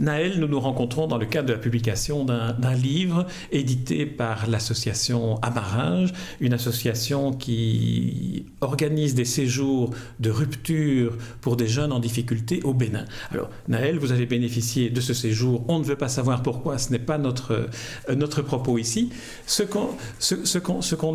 Naël, nous nous rencontrons dans le cadre de la publication d'un livre édité par l'association Amarage, une association qui organise des séjours de rupture pour des jeunes en difficulté au Bénin. Alors, Naël, vous avez bénéficié de ce séjour. On ne veut pas savoir pourquoi, ce n'est pas notre, euh, notre propos ici. Ce qu'on ce, ce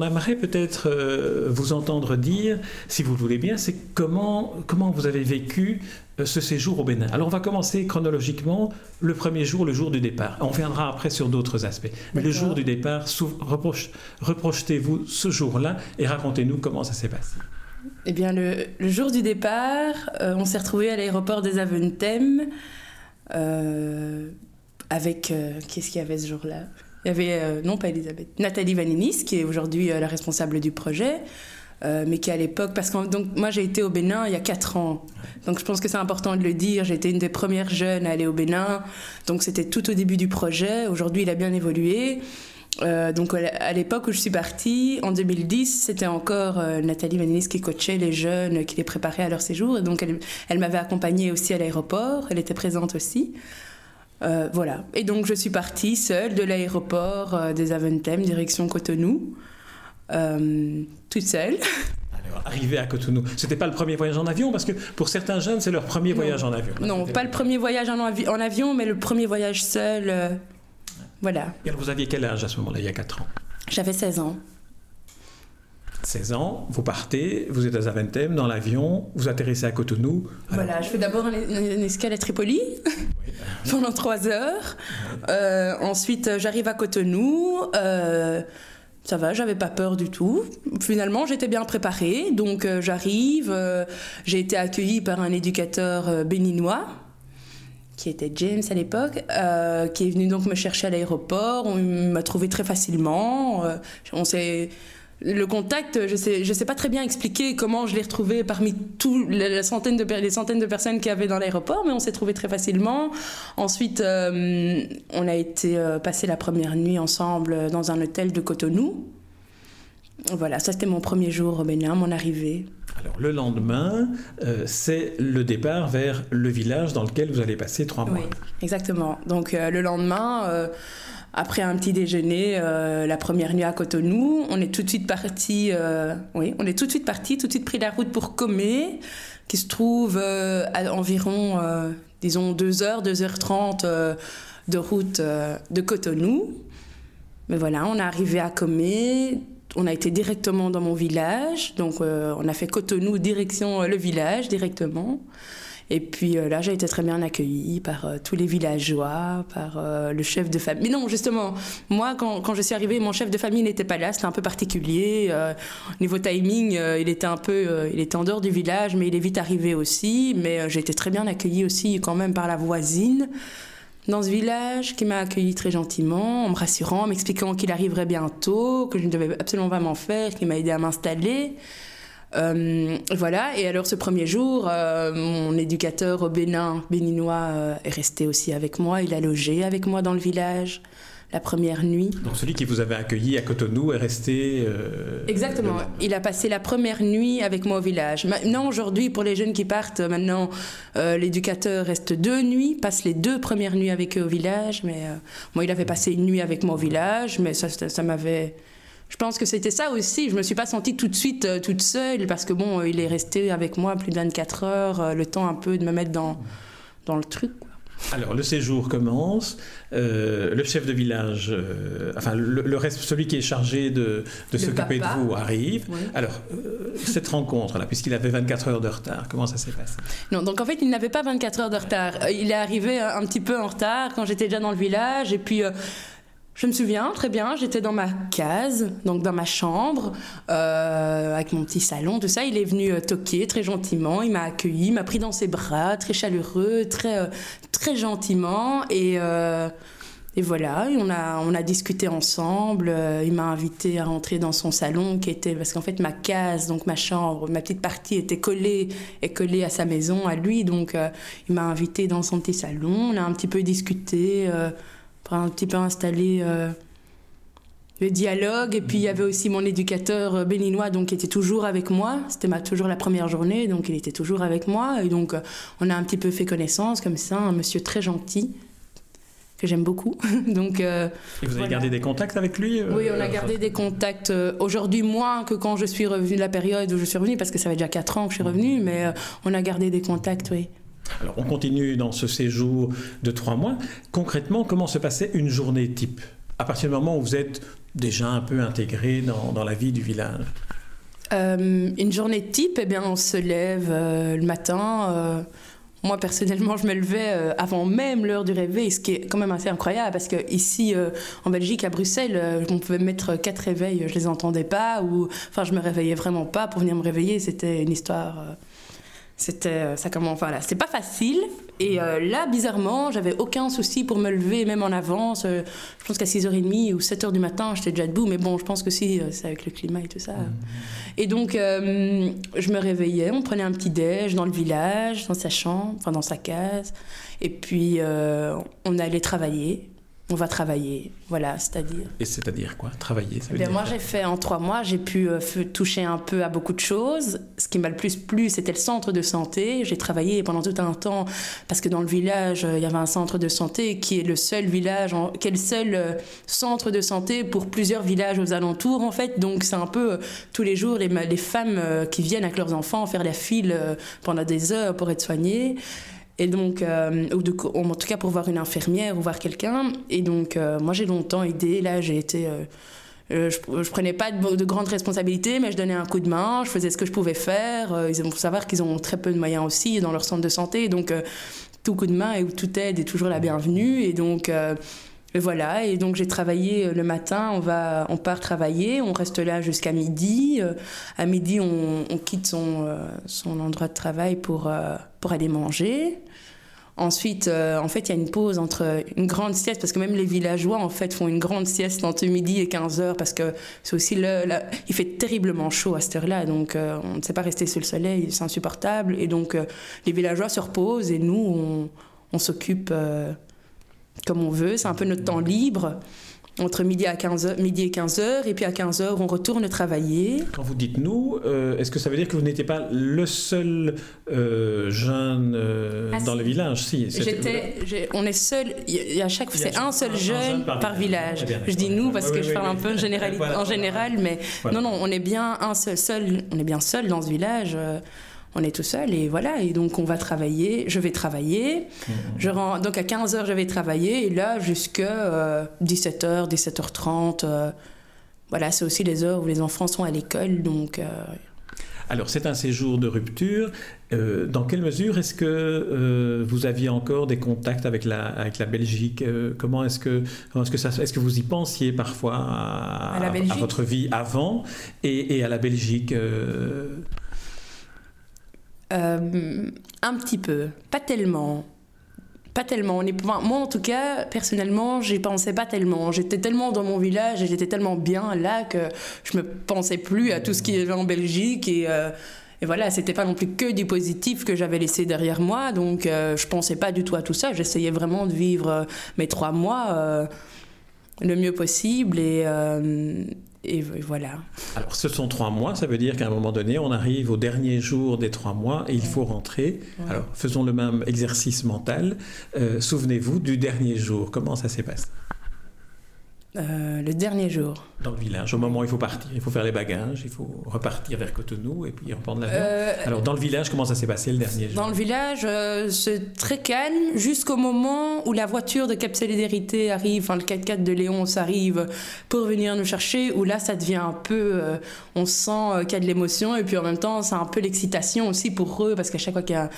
aimerait peut-être euh, vous entendre dire, si vous le voulez bien, c'est comment, comment vous avez vécu ce séjour au Bénin. Alors on va commencer chronologiquement le premier jour, le jour du départ. On viendra après sur d'autres aspects. Mais le jour du départ, reprojetez-vous ce jour-là et racontez-nous comment ça s'est passé. Eh bien, le, jour du départ, euh, on s'est retrouvé à l'aéroport des Aventem euh, avec... Qu'est-ce qu'il y avait ce jour-là? Il y avait, non pas Elisabeth, Nathalie Vaninis, qui est aujourd'hui la responsable du projet. Euh, mais qui à l'époque, parce que donc, moi j'ai été au Bénin il y a 4 ans, donc je pense que c'est important de le dire, été une des premières jeunes à aller au Bénin, donc c'était tout au début du projet, aujourd'hui il a bien évolué. Euh, donc à l'époque où je suis partie, en 2010, c'était encore euh, Nathalie Manilis qui coachait les jeunes, qui les préparait à leur séjour, et donc elle, elle m'avait accompagnée aussi à l'aéroport, elle était présente aussi. voilà. Et donc je suis partie seule de l'aéroport des Aventem, direction Cotonou. Euh, toute seule. Alors, arriver à Cotonou, c'était pas le premier voyage en avion parce que pour certains jeunes, c'est leur premier voyage en avion. non, pas le premier voyage en, en, avion, mais le premier voyage seul. Euh, voilà. Et vous aviez quel âge à ce moment-là, il y a 4 ans? J'avais 16 ans. 16 ans, vous partez, vous êtes à Zaventem dans l'avion, vous atterrissez à Cotonou. Voilà, je fais d'abord une, escale à Tripoli pendant 3 heures. Euh, ensuite, j'arrive à Cotonou. Euh, ça va, j'avais pas peur du tout. Finalement, j'étais bien préparée, donc euh, j'arrive. Euh, j'ai été accueillie par un éducateur euh, béninois, qui était James à l'époque, qui est venu donc me chercher à l'aéroport. On m'a trouvé très facilement. on s'est le contact, je sais, je sais pas très bien expliquer comment je l'ai retrouvé parmi toutes les centaines de, les centaines de personnes qu'il y avait dans l'aéroport, mais on s'est trouvé très facilement. Ensuite, euh, on a été euh, passer la première nuit ensemble dans un hôtel de Cotonou. Voilà, ça c'était mon premier jour au Bénin, mon arrivée. Alors le lendemain, euh, c'est le départ vers le village dans lequel vous allez passer trois mois. Oui, exactement. Donc le lendemain après un petit déjeuner, euh, la première nuit à Cotonou, on est tout de suite parti. Euh, oui, on est tout de suite parti, tout de suite pris la route pour Comé, qui se trouve euh, à environ, disons, 2 heures, 2 heures 30 de route de Cotonou. Mais voilà, on est arrivé à Comé. On a été directement dans mon village, donc on a fait Cotonou direction le village directement. Et puis euh, là, j'ai été très bien accueillie par euh, tous les villageois, par euh, le chef de famille. Mais non, justement, moi, quand, quand je suis arrivée, mon chef de famille n'était pas là. C'était un peu particulier. niveau timing, il était un peu, il était en dehors du village, mais il est vite arrivé aussi. Mais j'ai été très bien accueillie aussi, quand même, par la voisine dans ce village qui m'a accueilli très gentiment, en me rassurant, m'expliquant qu'il arriverait bientôt, que je ne devais absolument pas m'en faire, qui m'a aidé à m'installer. Euh, voilà, et alors ce premier jour, euh, mon éducateur au Bénin, béninois, euh, est resté aussi avec moi. Il a logé avec moi dans le village la première nuit. Donc celui qui vous avait accueilli à Cotonou est resté... Exactement, il a passé la première nuit avec moi au village. Maintenant, aujourd'hui, pour les jeunes qui partent, maintenant, l'éducateur reste deux nuits, passe les deux premières nuits avec eux au village. Mais moi, il avait passé une nuit avec moi au village, mais ça, ça m'avait je pense que c'était ça aussi. Je me suis pas sentie tout de suite euh, toute seule parce que bon, euh, il est resté avec moi plus de 24 heures, euh, le temps un peu de me mettre dans, dans le truc. Alors, le séjour commence. le chef de village, enfin, le, reste, celui qui est chargé de, de s'occuper de vous arrive. Alors, cette rencontre-là, puisqu'il avait 24 heures de retard, comment ça s'est passé? Non, donc en fait, il n'avait pas 24 heures de retard. Il est arrivé un petit peu en retard quand j'étais déjà dans le village. Et puis, je me souviens très bien, j'étais dans ma case, donc dans ma chambre, euh, avec mon petit salon, tout ça. Il est venu euh, toquer très gentiment, il m'a accueilli, m'a pris dans ses bras, très chaleureux, très, euh, très gentiment. Et, et voilà, on a, on a discuté ensemble. il m'a invité à rentrer dans son salon, qui était. Parce qu'en fait, ma case, donc ma chambre, ma petite partie était collée, collée à sa maison, à lui. Donc, il m'a invité dans son petit salon, on a un petit peu discuté un petit peu installer euh, le dialogue. Et puis il y avait aussi mon éducateur euh, béninois donc, qui était toujours avec moi. C'était ma, toujours la première journée, donc il était toujours avec moi. Et donc euh, on a un petit peu fait connaissance comme ça, un monsieur très gentil, que j'aime beaucoup. Donc, Et vous avez gardé des contacts avec lui Oui, on a gardé des contacts. Aujourd'hui, moins que quand je suis revenue, la période où je suis revenue, parce que ça fait déjà 4 ans que je suis revenue, mais on a gardé des contacts, oui. Alors, on continue dans ce séjour de trois mois. Concrètement, comment se passait une journée type? À partir du moment où vous êtes déjà un peu intégré dans, la vie du village euh, Une journée type, eh bien, on se lève euh, le matin. Euh, moi, personnellement, je me levais avant même l'heure du réveil, ce qui est quand même assez incroyable parce que ici, en Belgique, à Bruxelles, on pouvait mettre quatre réveils, je les entendais pas, ou enfin, je me réveillais vraiment pas pour venir me réveiller. C'était une histoire c'était euh, ça comment enfin là c'est pas facile. Et euh, là bizarrement j'avais aucun souci pour me lever même en avance. Euh, je pense qu'à 6h30 ou 7h du matin j'étais déjà debout. Mais bon je pense que si c'est avec le climat et tout ça. Mmh. et donc je me réveillais on prenait un petit déj dans le village dans sa chambre enfin dans sa case. Et puis on allait travailler on va travailler. Voilà, c'est-à-dire. Et c'est-à-dire quoi? Travailler ça veut Moi, j'ai fait en trois mois, j'ai pu euh, toucher un peu à beaucoup de choses. Ce qui m'a le plus plu, c'était le centre de santé. J'ai travaillé pendant tout un temps parce que dans le village, euh, il y avait un centre de santé qui est le seul village, qui est le seul euh, centre de santé pour plusieurs villages aux alentours, en fait. Donc, c'est un peu tous les jours les, les femmes qui viennent avec leurs enfants faire la file pendant des heures pour être soignées. Et donc, euh, ou de, en tout cas pour voir une infirmière ou voir quelqu'un. Et donc, euh, moi, j'ai longtemps aidé. Là, j'ai été. Euh, je, je, prenais pas de, grandes responsabilités, mais je donnais un coup de main, je faisais ce que je pouvais faire. ils faut savoir qu'ils ont très peu de moyens aussi dans leur centre de santé. Donc, tout coup de main et toute aide est toujours la bienvenue. Et donc. Voilà, et donc j'ai travaillé le matin, on, va, on part travailler, on reste là jusqu'à midi. à midi, on, on quitte son, son endroit de travail pour, pour aller manger. Ensuite, euh, en fait, il y a une pause entre une grande sieste, parce que même les villageois, en fait, font une grande sieste entre midi et 15 heures, parce que c'est aussi le, il fait terriblement chaud à cette heure-là, donc euh, on ne sait pas rester sous le soleil, c'est insupportable. Et donc, euh, les villageois se reposent et nous, on, on s'occupe comme on veut, c'est un peu notre temps libre entre midi, à 15 midi et 15h, et puis à 15h, on retourne travailler. Quand vous dites nous, euh, est-ce que ça veut dire que vous n'étiez pas le seul euh, jeune euh, ah, dans le village? Si, J'étais, on est seul, il y a chaque c'est un seul jeune, par, village. je dis nous parce que je parle un peu en général, en général mais non, non, on est bien un seul, seul, on est bien seul dans ce village on est tout seul et voilà. Et donc, on va travailler. Je vais travailler. Mmh. Je rends, donc, à 15h, je vais travailler. Et là, jusqu'à 17h, 17h30. voilà, c'est aussi les heures où les enfants sont à l'école. Donc. Euh, alors, c'est un séjour de rupture. Euh, dans quelle mesure est-ce que euh, vous aviez encore des contacts avec la, avec la Belgique Comment est-ce que, est-ce que ça, est-ce que vous y pensiez parfois à, à, votre vie avant et, et à la Belgique euh, un petit peu, pas tellement. Pas tellement. On est, moi, en tout cas, personnellement, j'y pensais pas tellement. J'étais tellement dans mon village et j'étais tellement bien là que je me pensais plus à tout ce qui y avait en Belgique. Et, euh, et voilà, c'était pas non plus que du positif que j'avais laissé derrière moi. Donc, euh, je pensais pas du tout à tout ça. J'essayais vraiment de vivre mes trois mois le mieux possible. Et, et voilà. Alors, ce sont trois mois, ça veut dire qu'à un moment donné, on arrive au dernier jour des trois mois et il faut rentrer. Alors, faisons le même exercice mental. Euh, souvenez-vous du dernier jour. Comment ça s'est passé? Euh, le dernier jour. Dans le village, au moment où il faut partir, il faut faire les bagages, il faut repartir vers Cotonou et puis reprendre l'avion. Euh, Alors dans le village, comment ça s'est passé le dernier jour? Dans le village, euh, c'est très calme jusqu'au moment où la voiture de Cap Solidarité arrive, enfin le 4x4 de Léonce arrive pour venir nous chercher, où là ça devient un peu, on sent qu'il y a de l'émotion et puis en même temps c'est un peu l'excitation aussi pour eux parce qu'à chaque fois qu'il y a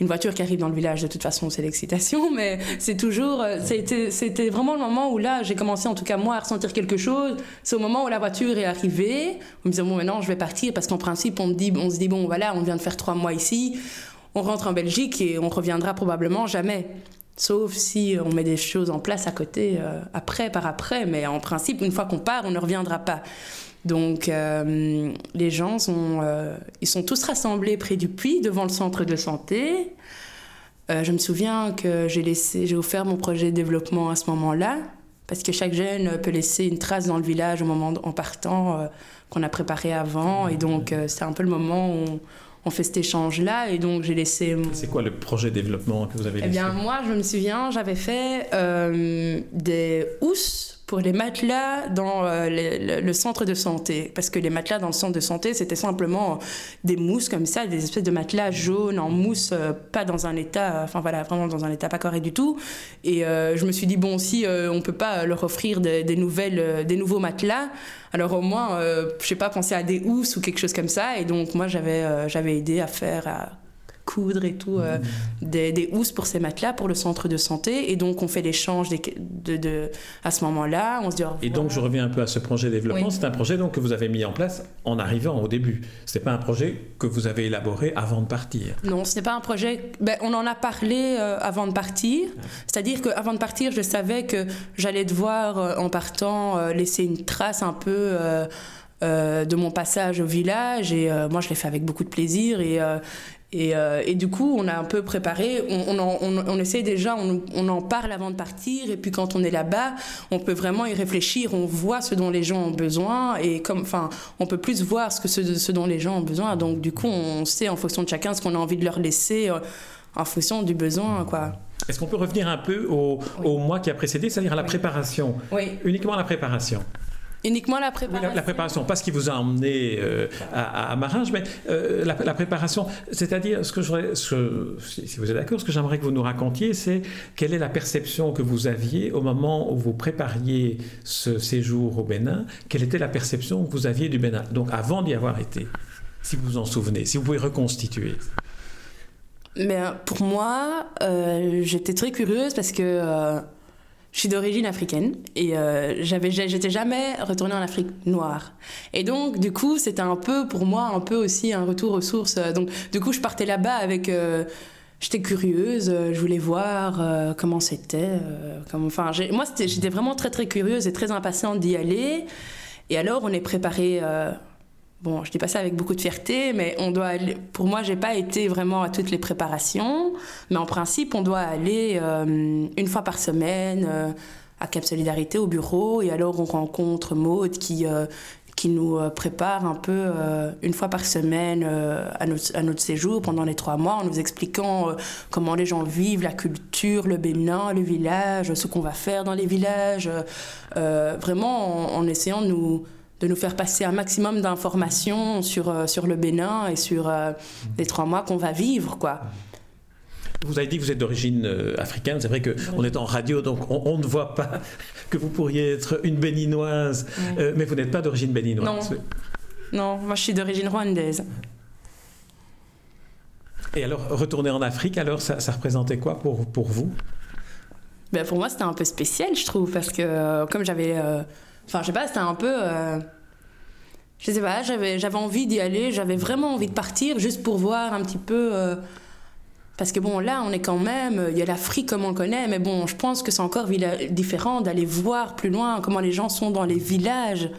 une voiture qui arrive dans le village, de toute façon, c'est l'excitation, mais c'est toujours. Euh, c'était vraiment le moment où là, j'ai commencé, en tout cas moi, à ressentir quelque chose. C'est au moment où la voiture est arrivée, on me disait, bon, maintenant, je vais partir, parce qu'en principe, on, dit, on se dit, bon, voilà, on vient de faire trois mois ici, on rentre en Belgique et on reviendra probablement jamais. Sauf si on met des choses en place à côté, euh, après, par après, mais en principe, une fois qu'on part, on ne reviendra pas. Donc euh, les gens sont, euh, ils sont tous rassemblés près du puits devant le centre de santé. Euh, je me souviens que j'ai laissé, j'ai offert mon projet de développement à ce moment-là, parce que chaque jeune peut laisser une trace dans le village au moment en partant qu'on a préparé avant, et donc c'est un peu le moment où on fait cet échange-là. Et donc, j'ai laissé. C'est quoi le projet de développement que vous avez laissé Eh bien, moi, je me souviens, j'avais fait des housses pour les matelas dans euh, le, centre de santé. Parce que les matelas dans le centre de santé, c'était simplement des mousses comme ça, des espèces de matelas jaunes en mousse, euh, pas dans un état, enfin voilà, vraiment dans un état pas correct du tout. Et euh, je me suis dit, bon, si on peut pas leur offrir des, nouvelles, des nouveaux matelas, alors au moins, je sais pas, penser à des housses ou quelque chose comme ça. Et donc moi, j'avais j'avais aidé à faire, à coudre et tout, euh, des, des, housses pour ces matelas pour le centre de santé. Et donc, on fait l'échange de, de, à ce moment-là. On se dit Et donc, je reviens un peu à ce projet de développement. C'est un projet donc, que vous avez mis en place en arrivant au début. Ce n'est pas un projet que vous avez élaboré avant de partir. Non, ce n'est pas un projet. Ben, on en a parlé euh, avant de partir. C'est-à-dire qu'avant de partir, je savais que j'allais devoir, euh, en partant, laisser une trace un peu. de mon passage au village et moi je l'ai fait avec beaucoup de plaisir et, et, euh, et, du coup, on a un peu préparé, on, on, on, on essaie déjà, on, en parle avant de partir, et puis quand on est là-bas, on peut vraiment y réfléchir, on voit ce dont les gens ont besoin, et comme, enfin, on peut plus voir ce, que ce, ce, dont les gens ont besoin. Donc, du coup, on sait en fonction de chacun ce qu'on a envie de leur laisser, euh, en fonction du besoin, quoi. Est-ce qu'on peut revenir un peu au, au mois qui a précédé, c'est-à-dire à la préparation? Oui. Uniquement la préparation Uniquement la préparation. la, préparation, pas ce qui vous a emmené euh, à, à, Maringe, mais euh, la, préparation, c'est-à-dire ce que je, ce, si vous êtes d'accord, ce que j'aimerais que vous nous racontiez, c'est quelle est la perception que vous aviez au moment où vous prépariez ce séjour au Bénin, quelle était la perception que vous aviez du Bénin, donc avant d'y avoir été, si vous vous en souvenez, si vous pouvez reconstituer. Mais euh, pour moi, j'étais très curieuse parce que je suis d'origine africaine et euh, j'avais, j'étais jamais retournée en Afrique noire. Et donc, du coup, c'était un peu pour moi un peu aussi un retour aux sources. Donc, du coup, je partais là-bas avec. Euh, j'étais curieuse, je voulais voir euh, comment c'était. Enfin, moi, j'étais vraiment très très curieuse et très impatiente d'y aller. Et alors, on est préparé Bon, je dis pas ça avec beaucoup de fierté, mais on doit pour moi, j'ai pas été vraiment à toutes les préparations, mais en principe, on doit aller euh, une fois par semaine euh, à Cap Solidarité au bureau, et alors on rencontre Maude qui, euh, qui nous prépare un peu une fois par semaine à notre, à, notre, séjour pendant les trois mois, en nous expliquant comment les gens vivent, la culture, le Bénin, le village, ce qu'on va faire dans les villages, vraiment en essayant de nous de nous faire passer un maximum d'informations sur, euh, sur le Bénin et sur euh, les trois mois qu'on va vivre, quoi. Vous avez dit que vous êtes d'origine euh, africaine. C'est vrai qu'on est en radio, donc on, ne voit pas que vous pourriez être une béninoise, mais vous n'êtes pas d'origine béninoise. Non. non, moi je suis d'origine rwandaise. Et alors, retourner en Afrique, alors, ça, ça représentait quoi pour, pour vous? Ben, Pour moi, c'était un peu spécial, je trouve, parce que comme j'avais Enfin, je sais pas, c'était un peu. Euh, je sais pas, j'avais, j'avais envie d'y aller, j'avais vraiment envie de partir juste pour voir un petit peu. Euh, parce que bon, là, on est quand même. Il y a l'Afrique comme on connaît, mais bon, je pense que c'est encore différent d'aller voir plus loin comment les gens sont dans les villages.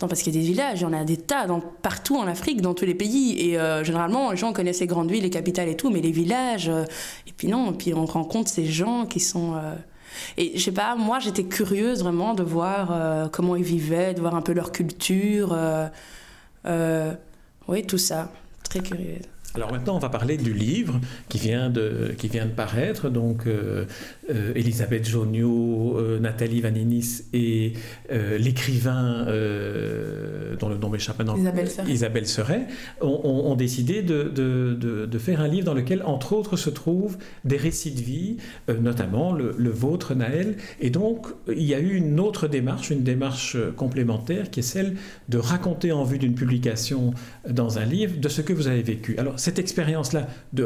Non, parce qu'il y a des villages, il y en a des tas dans, partout en Afrique, dans tous les pays. Et euh, généralement, les gens connaissent les grandes villes, les capitales et tout, mais les villages. et puis non, puis on rencontre ces gens qui sont. Et je sais pas, moi j'étais curieuse vraiment de voir euh, comment ils vivaient, de voir un peu leur culture. Euh, euh, oui, tout ça. Très curieuse. Alors maintenant, on va parler du livre qui vient de, qui vient de paraître. Donc, euh, Elisabeth Jonio, euh, Nathalie Vaninis et l'écrivain dont le nom m'échappe maintenant, Isabelle Seret, ont, décidé de, de, de, faire un livre dans lequel, entre autres, se trouvent des récits de vie, notamment le, le, vôtre, Naël. Et donc, il y a eu une autre démarche, une démarche complémentaire, qui est celle de raconter en vue d'une publication dans un livre de ce que vous avez vécu. Alors, cette expérience-là de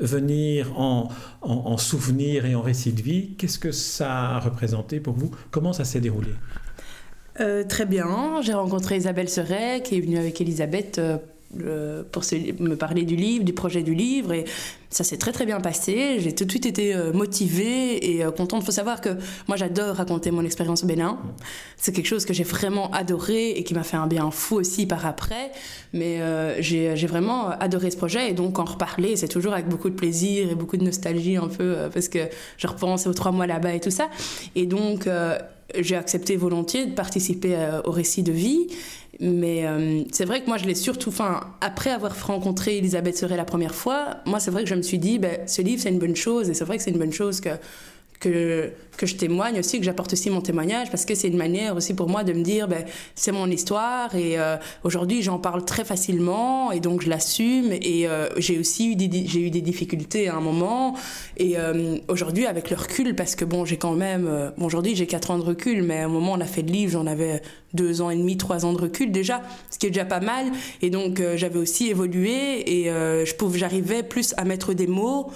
revenir en, en, souvenir et en récit de vie, qu'est-ce que ça a représenté pour vous? Comment ça s'est déroulé? Euh, Très bien. J'ai rencontré Isabelle Seret, qui est venue avec Elisabeth pour me parler du livre, du projet du livre. Et ça s'est très très bien passé. J'ai tout de suite été euh, motivée et euh, contente. Il faut savoir que moi j'adore raconter mon expérience au Bénin. C'est quelque chose que j'ai vraiment adoré et qui m'a fait un bien fou aussi par après. Mais euh, j'ai vraiment adoré ce projet et donc en reparler, c'est toujours avec beaucoup de plaisir et beaucoup de nostalgie un peu parce que je repense aux trois mois là-bas et tout ça. Et donc j'ai accepté volontiers de participer au récit de vie Mais euh, c'est vrai que moi, je l'ai surtout, enfin, après avoir rencontré Elisabeth Serret la première fois, moi, c'est vrai que je me suis dit, ben, ce livre, c'est une bonne chose, et c'est vrai que c'est une bonne chose que que, que je témoigne aussi, que j'apporte aussi mon témoignage, parce que c'est une manière aussi pour moi de me dire, ben, c'est mon histoire et euh, aujourd'hui j'en parle très facilement et donc je l'assume et euh, j'ai aussi eu des, j'ai eu des difficultés à un moment et euh, aujourd'hui avec le recul, parce que bon j'ai quand même, bon, aujourd'hui j'ai 4 ans de recul, mais à un moment on a fait le livre, j'en avais 2 ans et demi, 3 ans de recul déjà, ce qui est déjà pas mal et donc j'avais aussi évolué et je j'arrivais plus à mettre des mots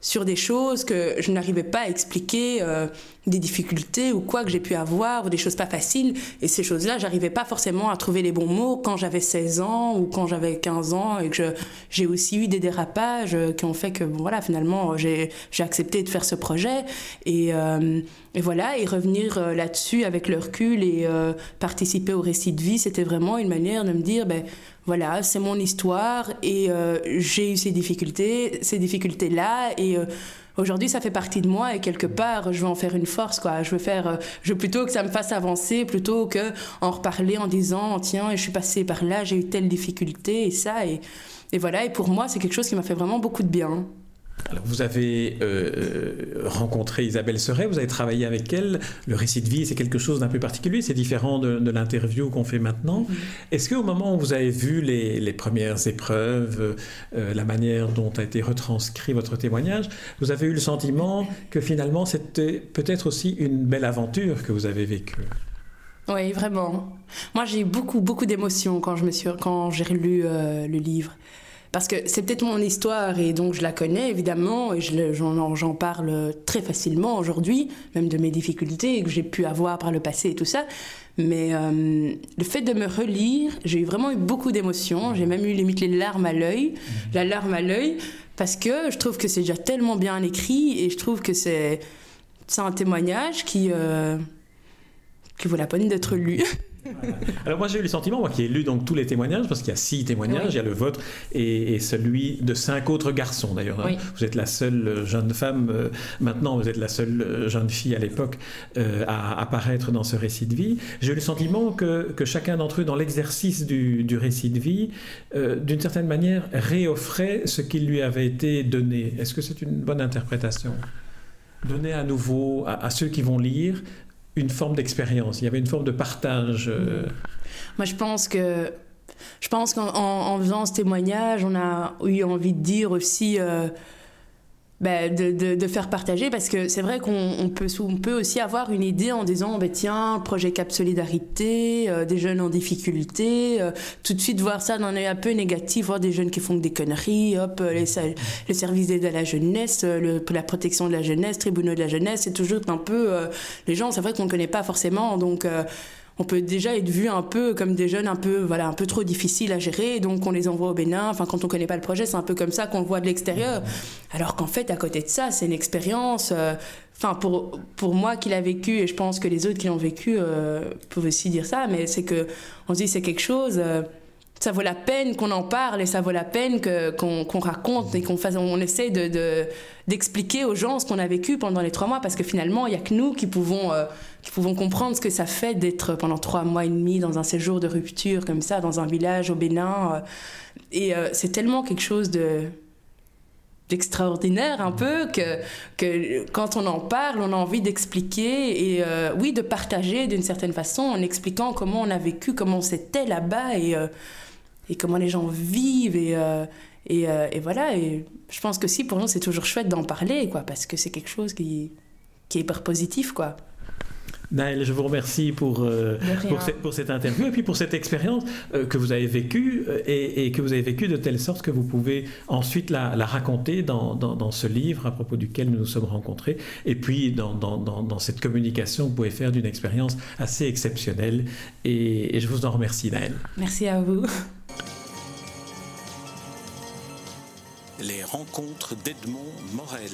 sur des choses que je n'arrivais pas à expliquer, euh, des difficultés ou quoi que j'ai pu avoir, ou des choses pas faciles. Et ces choses-là, j'arrivais pas forcément à trouver les bons mots quand j'avais 16 ans ou quand j'avais 15 ans et que j'ai aussi eu des dérapages euh, qui ont fait que, bon, voilà, finalement, j'ai accepté de faire ce projet. Et, euh, et voilà, et revenir là-dessus avec le recul et participer au récit de vie, c'était vraiment une manière de me dire, ben, voilà, c'est mon histoire et euh, j'ai eu ces difficultés, ces difficultés-là et euh, aujourd'hui ça fait partie de moi et quelque part je veux en faire une force quoi. Je veux faire, euh, je veux plutôt que ça me fasse avancer plutôt que en reparler en disant tiens je suis passée par là, j'ai eu telle difficulté et ça et, et voilà et pour moi c'est quelque chose qui m'a fait vraiment beaucoup de bien. Alors, vous avez euh, euh, rencontré Isabelle Seret, vous avez travaillé avec elle. Le récit de vie, c'est quelque chose d'un peu particulier, c'est différent de, l'interview qu'on fait maintenant. Mm-hmm. Est-ce qu'au moment où vous avez vu les, premières épreuves, euh, la manière dont a été retranscrit votre témoignage, vous avez eu le sentiment que finalement c'était peut-être aussi une belle aventure que vous avez vécue? Oui, vraiment. Moi, j'ai eu beaucoup, beaucoup d'émotions quand, je me suis, quand j'ai lu le livre. Parce que c'est peut-être mon histoire et donc je la connais évidemment et j'en parle très facilement aujourd'hui, même de mes difficultés que j'ai pu avoir par le passé et tout ça. Mais euh, le fait de me relire, j'ai vraiment eu beaucoup d'émotions. J'ai même eu limite les larmes à l'œil, mmh. la larme à l'œil, parce que je trouve que c'est déjà tellement bien écrit et je trouve que c'est un témoignage qui, euh, qui vaut la peine d'être lu. Alors moi j'ai eu le sentiment, moi qui ai lu donc tous les témoignages, parce qu'il y a six témoignages, il y a le vôtre et, celui de cinq autres garçons d'ailleurs. Hein. Vous êtes la seule jeune femme, euh, maintenant vous êtes la seule euh, jeune fille à l'époque euh, à apparaître dans ce récit de vie. J'ai eu le sentiment que, que chacun d'entre eux dans l'exercice du, du, récit de vie, d'une certaine manière, réoffrait ce qui lui avait été donné. Est-ce que c'est une bonne interprétation? Donner à nouveau à, à ceux qui vont lire une forme d'expérience, il y avait une forme de partage. Euh. Moi, je pense que je pense qu'en faisant ce témoignage, on a eu envie de dire aussi euh, ben, de, de, faire partager parce que c'est vrai qu'on peut, on peut aussi avoir une idée en disant ben, tiens, projet Cap Solidarité, euh, des jeunes en difficulté, tout de suite voir ça d'un œil un peu négatif, voir des jeunes qui font des conneries, hop, les, les services d'aide à la jeunesse, le, la protection de la jeunesse, tribunaux de la jeunesse, c'est toujours un peu. les gens, c'est vrai qu'on ne connaît pas forcément, donc on peut déjà être vu un peu comme des jeunes un peu voilà un peu trop difficiles à gérer donc on les envoie au Bénin. Enfin quand on connaît pas le projet c'est un peu comme ça qu'on le voit de l'extérieur. Alors qu'en fait à côté de ça c'est une expérience euh, enfin pour pour moi qui l'a vécu et je pense que les autres qui l'ont vécu euh, peuvent aussi dire ça mais c'est que on se dit c'est quelque chose euh, ça vaut la peine qu'on en parle et ça vaut la peine qu'on raconte et qu'on fasse on essaie de d'expliquer aux gens ce qu'on a vécu pendant les trois mois parce que finalement il y a que nous qui pouvons qui pouvons comprendre ce que ça fait d'être pendant trois mois et demi dans un séjour de rupture comme ça, dans un village au Bénin. Euh, et euh, c'est tellement quelque chose de d'extraordinaire un peu que, que quand on en parle, on a envie d'expliquer et euh, oui, de partager d'une certaine façon en expliquant comment on a vécu, comment c'était là-bas et, et comment les gens vivent et, et, et, voilà. Et je pense que si pour nous c'est toujours chouette d'en parler quoi parce que c'est quelque chose qui, qui est hyper positif quoi. Naël, je vous remercie pour, euh, pour, cette, interview et puis pour cette expérience euh, que vous avez vécue euh, et, que vous avez vécue de telle sorte que vous pouvez ensuite la, raconter dans, dans, ce livre à propos duquel nous nous sommes rencontrés et puis dans, dans cette communication que vous pouvez faire d'une expérience assez exceptionnelle et, et je vous en remercie Naël. Merci à vous. Les rencontres d'Edmond Morel.